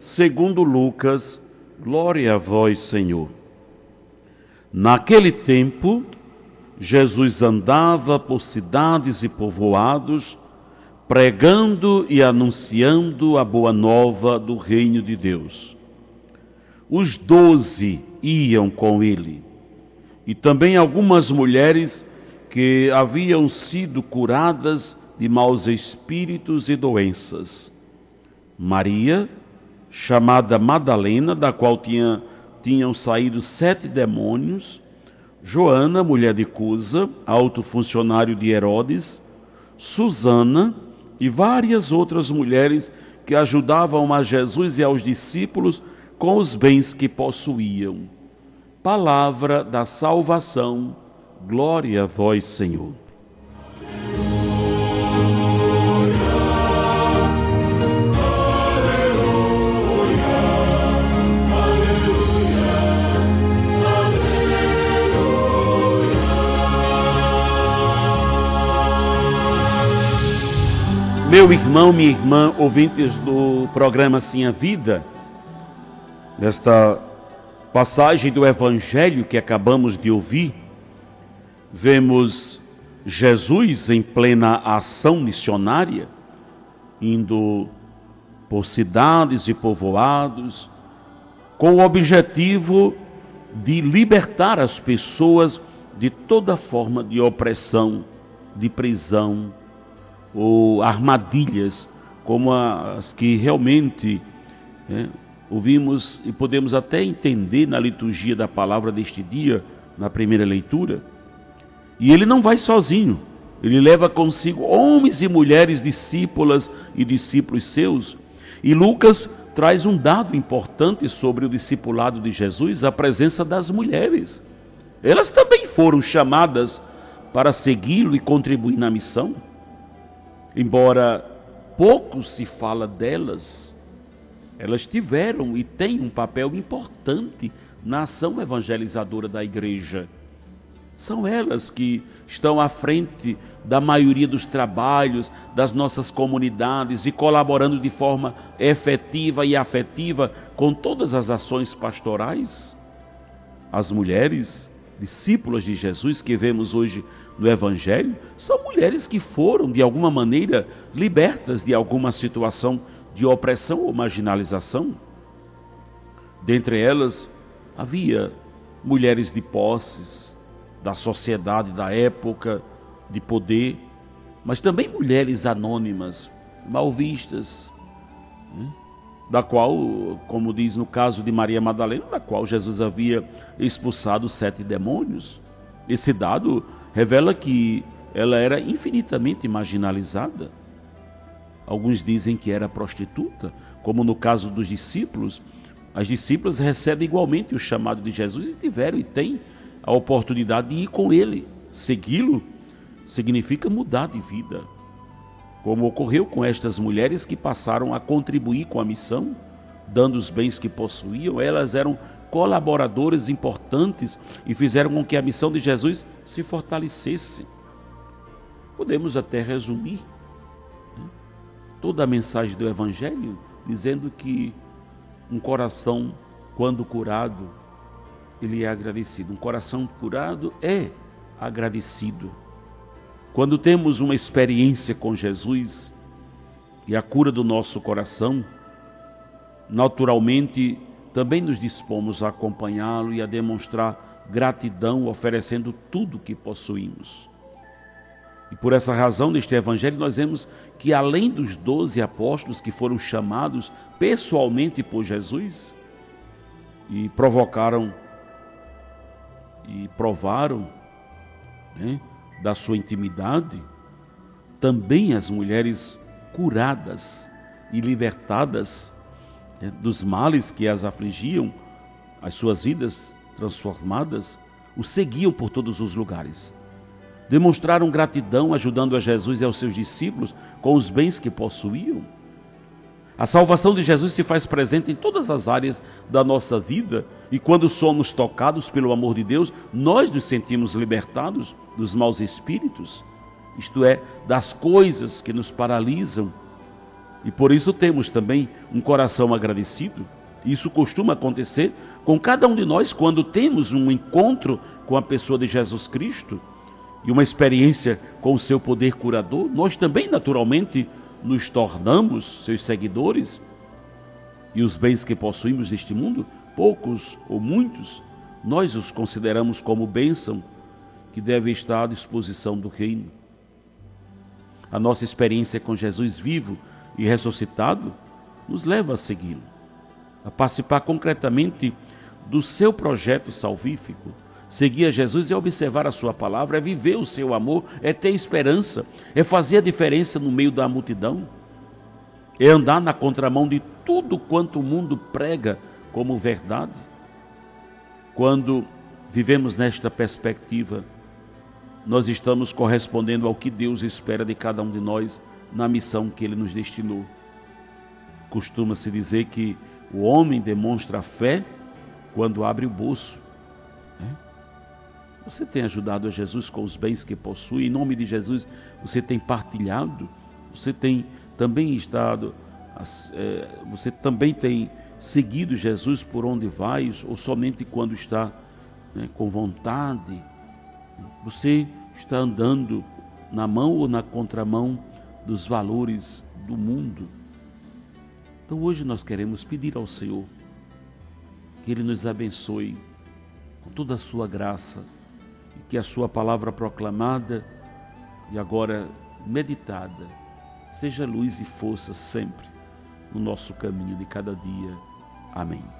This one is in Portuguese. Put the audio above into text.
segundo Lucas, glória a vós, Senhor. Naquele tempo, Jesus andava por cidades e povoados, pregando e anunciando a boa nova do reino de Deus. Os doze iam com ele e também algumas mulheres que haviam sido curadas de maus espíritos e doenças. Maria, chamada Madalena, da qual tinha, tinham saído sete demônios, Joana, mulher de Cusa, alto funcionário de Herodes, Susana e várias outras mulheres que ajudavam a Jesus e aos discípulos com os bens que possuíam. Palavra da salvação, glória a vós, Senhor. Meu irmão, minha irmã, ouvintes do programa Sim a Vida, nesta passagem do Evangelho que acabamos de ouvir, vemos Jesus em plena ação missionária, indo por cidades e povoados, com o objetivo de libertar as pessoas de toda forma de opressão, de prisão ou armadilhas, como as que realmente né, ouvimos e podemos até entender na liturgia da palavra deste dia, na primeira leitura. E ele não vai sozinho, ele leva consigo homens e mulheres discípulas e discípulos seus. E Lucas traz um dado importante sobre o discipulado de Jesus, a presença das mulheres. Elas também foram chamadas para segui-lo e contribuir na missão. Embora pouco se fala delas, elas tiveram e têm um papel importante na ação evangelizadora da igreja. São elas que estão à frente da maioria dos trabalhos das nossas comunidades e colaborando de forma efetiva e afetiva com todas as ações pastorais. As mulheres, discípulas de Jesus que vemos hoje no Evangelho, são mulheres que foram, de alguma maneira, libertas de alguma situação de opressão ou marginalização. Dentre elas, havia mulheres de posses, da sociedade da época, de poder, mas também mulheres anônimas, mal vistas, né? Da qual, como diz no caso de Maria Madalena, da qual Jesus havia expulsado sete demônios. Esse dado revela que ela era infinitamente marginalizada. Alguns dizem que era prostituta, como no caso dos discípulos. As discípulas recebem igualmente o chamado de Jesus e tiveram e têm a oportunidade de ir com ele. Segui-lo significa mudar de vida. Como ocorreu com estas mulheres que passaram a contribuir com a missão, dando os bens que possuíam, elas eram colaboradores importantes e fizeram com que a missão de Jesus se fortalecesse. Podemos até resumir toda a mensagem do Evangelho, dizendo que um coração, quando curado, ele é agradecido. Um coração curado é agradecido. Quando temos uma experiência com Jesus e a cura do nosso coração, naturalmente também nos dispomos a acompanhá-lo e a demonstrar gratidão, oferecendo tudo que possuímos. E por essa razão, neste Evangelho, nós vemos que além dos doze apóstolos que foram chamados pessoalmente por Jesus e provocaram e provaram né, da sua intimidade, também as mulheres curadas e libertadas né, dos males que as afligiam, as suas vidas transformadas, o seguiam por todos os lugares. Demonstraram gratidão ajudando a Jesus e aos seus discípulos com os bens que possuíam. A salvação de Jesus se faz presente em todas as áreas da nossa vida e quando somos tocados pelo amor de Deus, nós nos sentimos libertados dos maus espíritos, isto é, das coisas que nos paralisam. E por isso temos também um coração agradecido. Isso costuma acontecer com cada um de nós quando temos um encontro com a pessoa de Jesus Cristo e uma experiência com o seu poder curador. Nós também, naturalmente, nos tornamos seus seguidores e os bens que possuímos neste mundo, poucos ou muitos, nós os consideramos como bênção que deve estar à disposição do reino. A nossa experiência com Jesus vivo e ressuscitado nos leva a segui-lo, a participar concretamente do seu projeto salvífico. Seguir a Jesus é observar a sua palavra, é viver o seu amor, é ter esperança, é fazer a diferença no meio da multidão, é andar na contramão de tudo quanto o mundo prega como verdade. Quando vivemos nesta perspectiva, nós estamos correspondendo ao que Deus espera de cada um de nós na missão que Ele nos destinou. Costuma-se dizer que o homem demonstra fé quando abre o bolso. Você tem ajudado a Jesus com os bens que possui, em nome de Jesus, você tem partilhado, você tem também estado, é, você também tem seguido Jesus por onde vai, ou somente quando está né, com vontade. Você está andando na mão ou na contramão dos valores do mundo. Então hoje nós queremos pedir ao Senhor que Ele nos abençoe com toda a sua graça e que a sua palavra proclamada e agora meditada seja luz e força sempre no nosso caminho de cada dia. Amém.